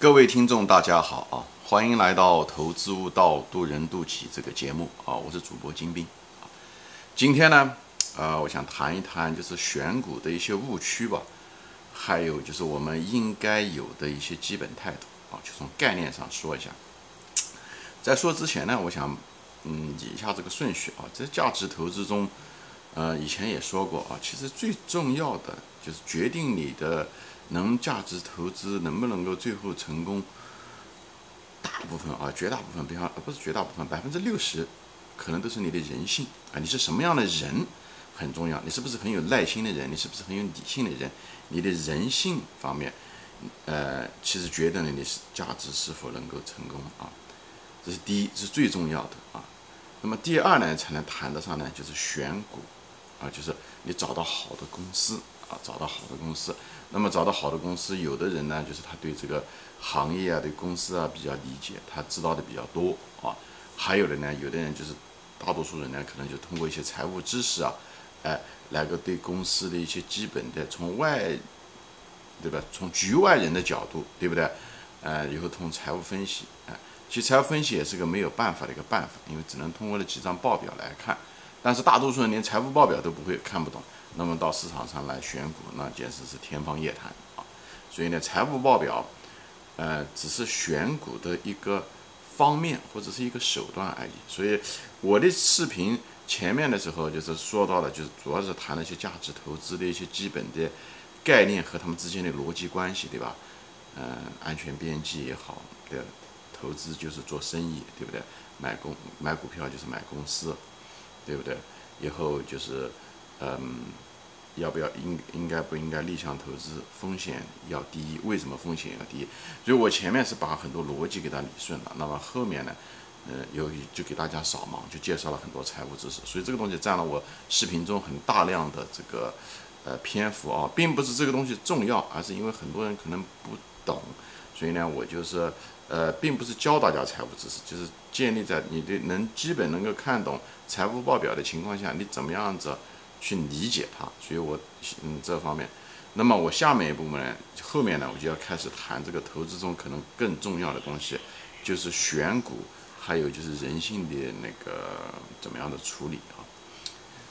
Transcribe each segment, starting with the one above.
各位听众，大家好啊！欢迎来到《投资悟道，渡人渡己》这个节目啊！我是主播金兵啊。今天呢，呃，我想谈一谈就是选股的一些误区吧，还有就是我们应该有的一些基本态度啊，就从概念上说一下。在说之前呢，我想嗯理一下这个顺序啊。在价值投资中，呃，以前也说过啊，其实最重要的就是决定你的。能价值投资能不能够最后成功？大部分啊，绝大部分，比方不是绝大部分，百分之六十，可能都是你的人性啊，你是什么样的人很重要。你是不是很有耐心的人？你是不是很有理性的人？你的人性方面，呃，其实决定了你是价值是否能够成功啊。这是第一，是最重要的啊。那么第二呢，才能谈得上呢，就是选股啊，就是你找到好的公司。啊，找到好的公司，那么找到好的公司，有的人呢，就是他对这个行业啊、对公司啊比较理解，他知道的比较多啊。还有的呢，有的人就是大多数人呢，可能就通过一些财务知识啊，哎，来个对公司的一些基本的从外，对吧？从局外人的角度，对不对？呃，以后通财务分析，哎，其实财务分析也是个没有办法的一个办法，因为只能通过那几张报表来看，但是大多数人连财务报表都不会看不懂。那么到市场上来选股，那简直是天方夜谭啊！所以呢，财务报表，呃，只是选股的一个方面或者是一个手段而已。所以我的视频前面的时候就是说到了，就是主要是谈了一些价值投资的一些基本的概念和他们之间的逻辑关系，对吧？嗯，安全边际也好，对，投资就是做生意，对不对？买公买股票就是买公司，对不对？以后就是。嗯，要不要应应该不应该逆向投资？风险要低，为什么风险要低？所以我前面是把很多逻辑给它理顺了，那么后面呢，呃，由于就给大家扫盲，就介绍了很多财务知识，所以这个东西占了我视频中很大量的这个呃篇幅啊，并不是这个东西重要，而是因为很多人可能不懂，所以呢，我就是呃，并不是教大家财务知识，就是建立在你的能基本能够看懂财务报表的情况下，你怎么样子。去理解它，所以我嗯这方面，那么我下面一部分呢，后面呢我就要开始谈这个投资中可能更重要的东西，就是选股，还有就是人性的那个怎么样的处理啊。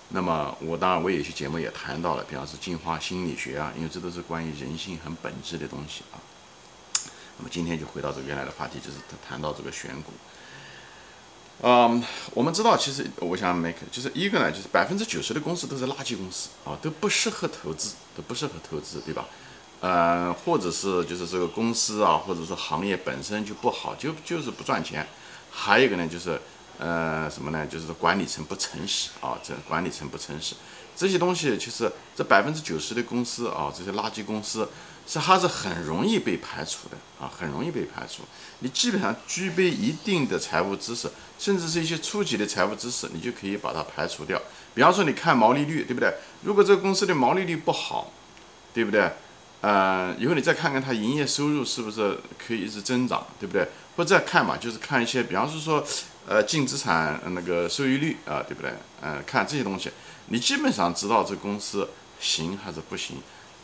那么我当然我有些节目也谈到了，比方说进化心理学啊，因为这都是关于人性很本质的东西啊。那么今天就回到这原来的话题，就是谈到这个选股。嗯，我们知道，其实我想 make 就是一个呢，就是百分之九十的公司都是垃圾公司啊，都不适合投资，都不适合投资，对吧？呃，或者是就是这个公司啊，或者说行业本身就不好，就就是不赚钱。还有一个呢，就是呃什么呢？就是管理层不诚实啊，这管理层不诚实，这些东西其实这百分之九十的公司啊，这些垃圾公司。是它是很容易被排除的啊，很容易被排除。你基本上具备一定的财务知识，甚至是一些初级的财务知识，你就可以把它排除掉。比方说，你看毛利率，对不对？如果这个公司的毛利率不好，对不对？呃，以后你再看看它营业收入是不是可以一直增长，对不对？或者再看嘛，就是看一些，比方是说，呃，净资产那个收益率啊，对不对？嗯，看这些东西，你基本上知道这公司行还是不行，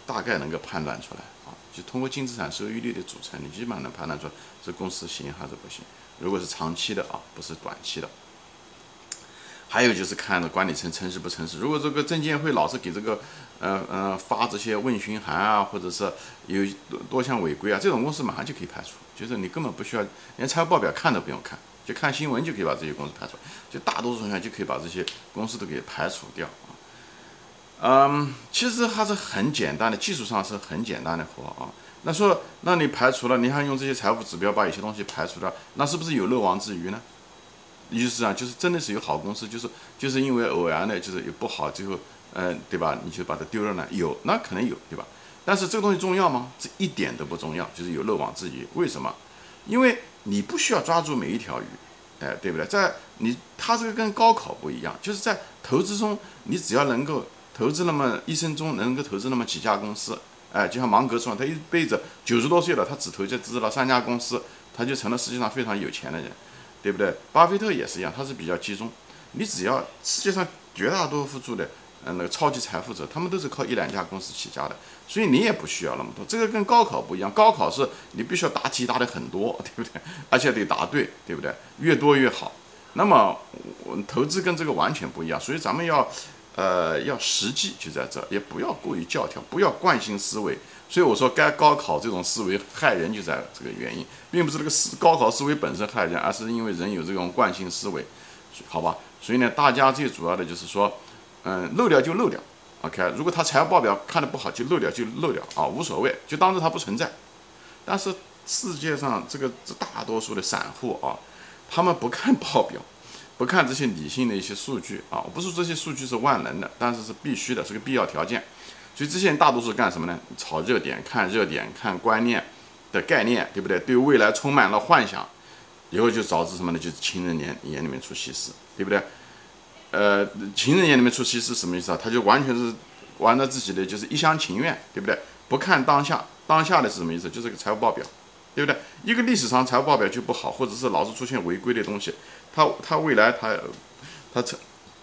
大概能够判断出来啊。就通过净资产收益率的组成，你基本上能判断出这公司行还是不行。如果是长期的啊，不是短期的。还有就是看着管理层诚实不诚实。如果这个证监会老是给这个，呃呃发这些问询函啊，或者是有多多项违规啊，这种公司马上就可以排除。就是你根本不需要连财务报表看都不用看，就看新闻就可以把这些公司排除。就大多数情况下就可以把这些公司都给排除掉。嗯，其实还是很简单的，技术上是很简单的活啊。那说，那你排除了，你还用这些财务指标把有些东西排除掉，那是不是有漏网之鱼呢？意思啊，就是真的是有好公司，就是就是因为偶然的，就是有不好，最后，嗯，对吧？你就把它丢了呢？有，那可能有，对吧？但是这个东西重要吗？这一点都不重要，就是有漏网之鱼。为什么？因为你不需要抓住每一条鱼，哎，对不对？在你，它这个跟高考不一样，就是在投资中，你只要能够。投资那么一生中能够投资那么几家公司，哎，就像芒格说，他一辈子九十多岁了，他只投资了三家公司，他就成了世界上非常有钱的人，对不对？巴菲特也是一样，他是比较集中。你只要世界上绝大多数的嗯，那个超级财富者，他们都是靠一两家公司起家的，所以你也不需要那么多。这个跟高考不一样，高考是你必须要答题答的很多，对不对？而且得答对，对不对？越多越好。那么我投资跟这个完全不一样，所以咱们要，呃，要实际就在这，也不要过于教条，不要惯性思维。所以我说，该高考这种思维害人就在这个原因，并不是这个思高考思维本身害人，而是因为人有这种惯性思维，好吧？所以呢，大家最主要的就是说。嗯，漏掉就漏掉，OK。如果他财务报表看的不好，就漏掉就漏掉啊，无所谓，就当做它不存在。但是世界上这个这大多数的散户啊，他们不看报表，不看这些理性的一些数据啊，不是这些数据是万能的，但是是必须的，是个必要条件。所以这些人大多数干什么呢？炒热点，看热点，看观念的概念，对不对？对未来充满了幻想，以后就导致什么呢？就是情人眼眼里面出西施，对不对？呃，情人眼里面出西施什么意思啊？他就完全是玩着自己的，就是一厢情愿，对不对？不看当下，当下的是什么意思？就是个财务报表，对不对？一个历史上财务报表就不好，或者是老是出现违规的东西，他他未来他他这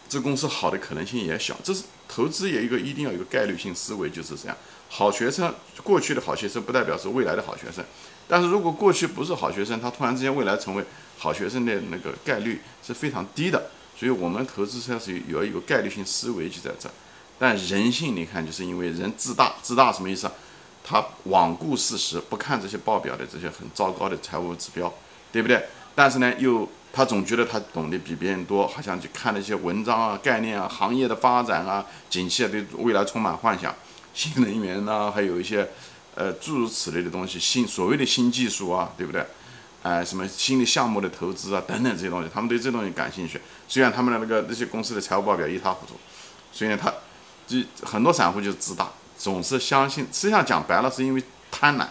这公司好的可能性也小。这是投资也一个一定要有个概率性思维，就是这样。好学生，过去的好学生不代表是未来的好学生，但是如果过去不是好学生，他突然之间未来成为好学生的那个概率是非常低的。所以我们投资上是有一个概率性思维就在这，但人性你看，就是因为人自大，自大什么意思啊？他罔顾事实，不看这些报表的这些很糟糕的财务指标，对不对？但是呢，又他总觉得他懂得比别人多，好像去看那些文章啊、概念啊、行业的发展啊、景气啊，对未来充满幻想，新能源呐，还有一些呃诸如此类的东西，新所谓的新技术啊，对不对？哎，什么新的项目的投资啊，等等这些东西，他们对这东西感兴趣。虽然他们的那个那些公司的财务报表一塌糊涂，所以呢，他就很多散户就自大，总是相信。实际上讲白了，是因为贪婪，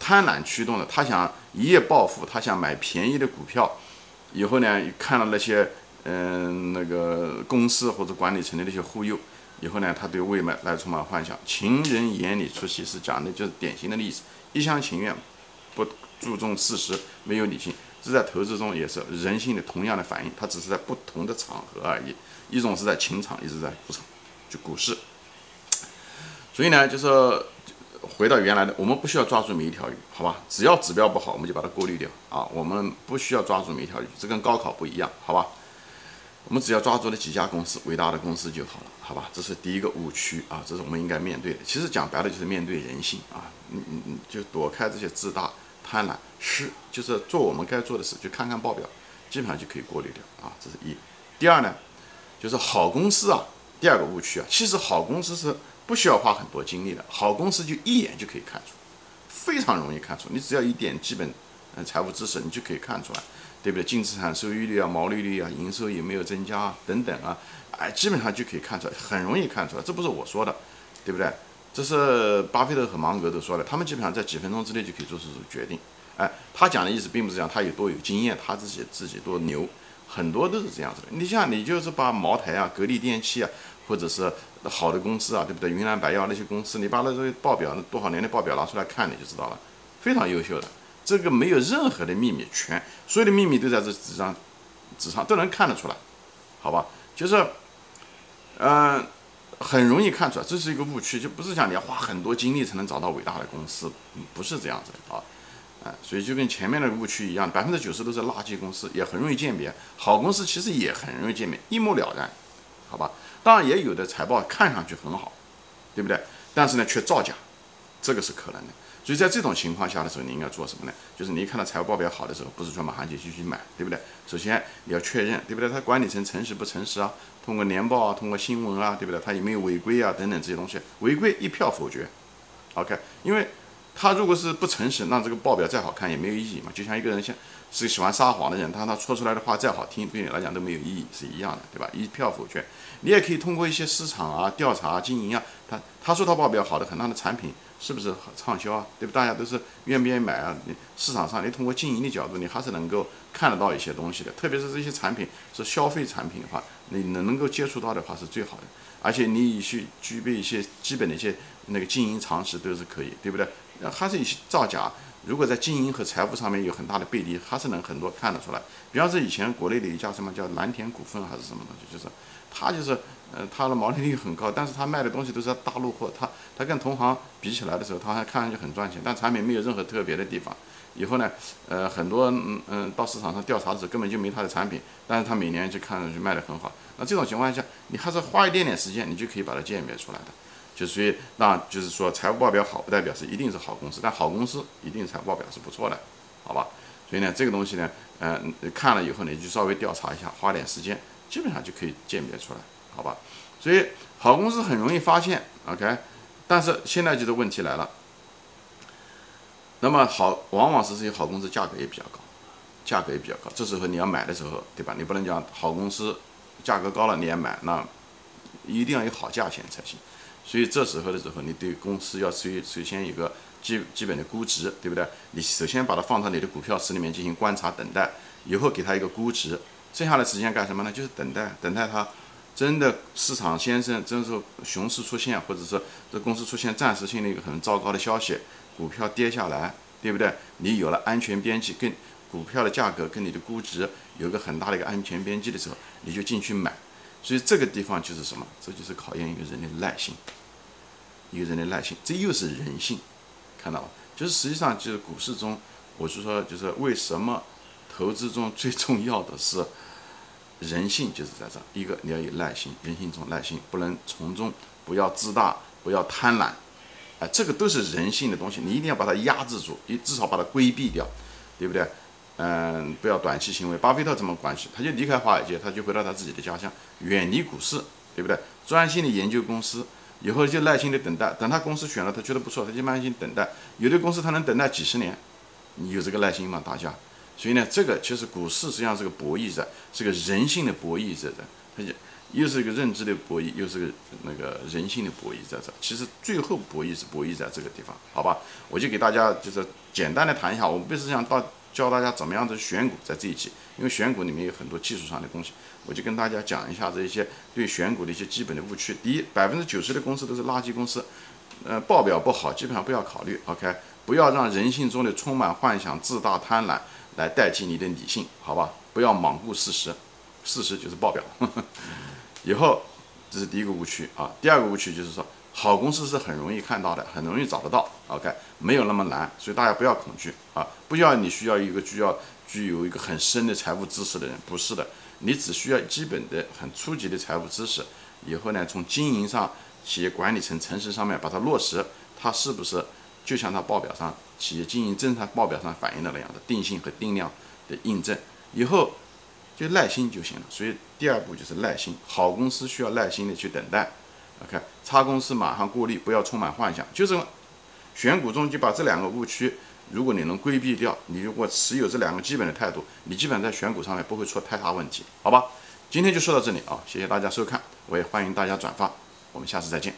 贪婪驱动的。他想一夜暴富，他想买便宜的股票，以后呢，看到那些嗯那个公司或者管理层的那些忽悠，以后呢，他对未来充满幻想。情人眼里出西施，讲的就是典型的例子，一厢情愿，不。注重事实，没有理性，这在投资中也是人性的同样的反应，它只是在不同的场合而已。一种是在情场，一直在股场，就股市。所以呢，就是回到原来的，我们不需要抓住每一条鱼，好吧？只要指标不好，我们就把它过滤掉啊。我们不需要抓住每一条鱼，这跟高考不一样，好吧？我们只要抓住那几家公司，伟大的公司就好了，好吧？这是第一个误区啊，这是我们应该面对的。其实讲白了就是面对人性啊，嗯嗯嗯，就躲开这些自大。贪婪是就是做我们该做的事，就看看报表，基本上就可以过滤掉啊。这是一。第二呢，就是好公司啊。第二个误区啊，其实好公司是不需要花很多精力的，好公司就一眼就可以看出，非常容易看出。你只要一点基本嗯财务知识，你就可以看出来，对不对？净资产收益率啊、毛利率啊、营收有没有增加啊等等啊，哎，基本上就可以看出来，很容易看出来。这不是我说的，对不对？这是巴菲特和芒格都说了，他们基本上在几分钟之内就可以做出决定。哎，他讲的意思并不是讲他有多有经验，他自己自己多牛，很多都是这样子的。你像你就是把茅台啊、格力电器啊，或者是好的公司啊，对不对？云南白药那些公司，你把那个报表多少年的报表拿出来看，你就知道了，非常优秀的。这个没有任何的秘密，全所有的秘密都在这纸上，纸上都能看得出来，好吧？就是，嗯。很容易看出来，这是一个误区，就不是讲你要花很多精力才能找到伟大的公司，不是这样子的啊，啊，所以就跟前面那个误区一样，百分之九十都是垃圾公司，也很容易鉴别。好公司其实也很容易鉴别，一目了然，好吧？当然也有的财报看上去很好，对不对？但是呢，却造假，这个是可能的。所以在这种情况下的时候，你应该做什么呢？就是你一看到财务报表好的时候，不是说马上就去去买，对不对？首先你要确认，对不对？他管理层诚实不诚实啊？通过年报啊，通过新闻啊，对不对？他有没有违规啊？等等这些东西，违规一票否决。OK，因为他如果是不诚实，那这个报表再好看也没有意义嘛。就像一个人像是喜欢撒谎的人，他他说出来的话再好听，对你来讲都没有意义，是一样的，对吧？一票否决。你也可以通过一些市场啊、调查、经营啊，他他说他报表好的很，他的产品是不是畅销啊？对不？大家都是愿不愿意买啊？市场上你通过经营的角度，你还是能够看得到一些东西的。特别是这些产品是消费产品的话，你能能够接触到的话是最好的。而且你去具备一些基本的一些那个经营常识都是可以，对不对？还是一些造假，如果在经营和财务上面有很大的背离，还是能很多看得出来。比方说以前国内的一家什么叫蓝田股份还是什么东西，就是。他就是呃，它的毛利率很高，但是它卖的东西都是大陆货，它它跟同行比起来的时候，它还看上去很赚钱，但产品没有任何特别的地方。以后呢，呃，很多嗯嗯到市场上调查的时候根本就没它的产品，但是它每年就看上去卖的很好。那这种情况下，你还是花一点点时间，你就可以把它鉴别出来的。就所以那就是说财务报表好，不代表是一定是好公司，但好公司一定财务报表是不错的，好吧？所以呢，这个东西呢，呃，看了以后呢，就稍微调查一下，花点时间，基本上就可以鉴别出来，好吧？所以好公司很容易发现，OK？但是现在就是问题来了。那么好，往往是这些好公司价格也比较高，价格也比较高。这时候你要买的时候，对吧？你不能讲好公司价格高了你也买，那一定要有好价钱才行。所以这时候的时候，你对公司要首首先一个基基本的估值，对不对？你首先把它放到你的股票池里面进行观察等待，以后给它一个估值，剩下的时间干什么呢？就是等待，等待它真的市场先生真是熊市出现，或者说这公司出现暂时性的一个很糟糕的消息。股票跌下来，对不对？你有了安全边际，跟股票的价格跟你的估值有个很大的一个安全边际的时候，你就进去买。所以这个地方就是什么？这就是考验一个人的耐心，一个人的耐心，这又是人性，看到吗？就是实际上就是股市中，我是说就是为什么投资中最重要的是人性，就是在这一个你要有耐心，人性中耐心，不能从中不要自大，不要贪婪。啊，这个都是人性的东西，你一定要把它压制住，你至少把它规避掉，对不对？嗯，不要短期行为。巴菲特怎么关系？他就离开华尔街，他就回到他自己的家乡，远离股市，对不对？专心的研究公司，以后就耐心的等待，等他公司选了，他觉得不错，他就耐心等待。有的公司他能等待几十年，你有这个耐心吗？大家？所以呢，这个其实股市实际上是个博弈战，是个人性的博弈战，他就。又是一个认知的博弈，又是个那个人性的博弈在这。其实最后博弈是博弈在这个地方，好吧？我就给大家就是简单的谈一下，我不是想到教大家怎么样子选股，在这一期，因为选股里面有很多技术上的东西，我就跟大家讲一下这一些对选股的一些基本的误区。第一，百分之九十的公司都是垃圾公司，呃，报表不好，基本上不要考虑。OK，不要让人性中的充满幻想、自大、贪婪来代替你的理性，好吧？不要罔顾事实，事实就是报表。以后，这是第一个误区啊。第二个误区就是说，好公司是很容易看到的，很容易找得到。OK，没有那么难，所以大家不要恐惧啊！不要你需要一个具要具有一个很深的财务知识的人，不是的，你只需要基本的很初级的财务知识。以后呢，从经营上、企业管理层层次上面把它落实，它是不是就像它报表上企业经营正常报表上反映的那样的定性和定量的印证？以后。就耐心就行了，所以第二步就是耐心。好公司需要耐心的去等待，OK。差公司马上过滤，不要充满幻想。就是选股中就把这两个误区，如果你能规避掉，你如果持有这两个基本的态度，你基本在选股上面不会出太大问题，好吧？今天就说到这里啊，谢谢大家收看，我也欢迎大家转发，我们下次再见。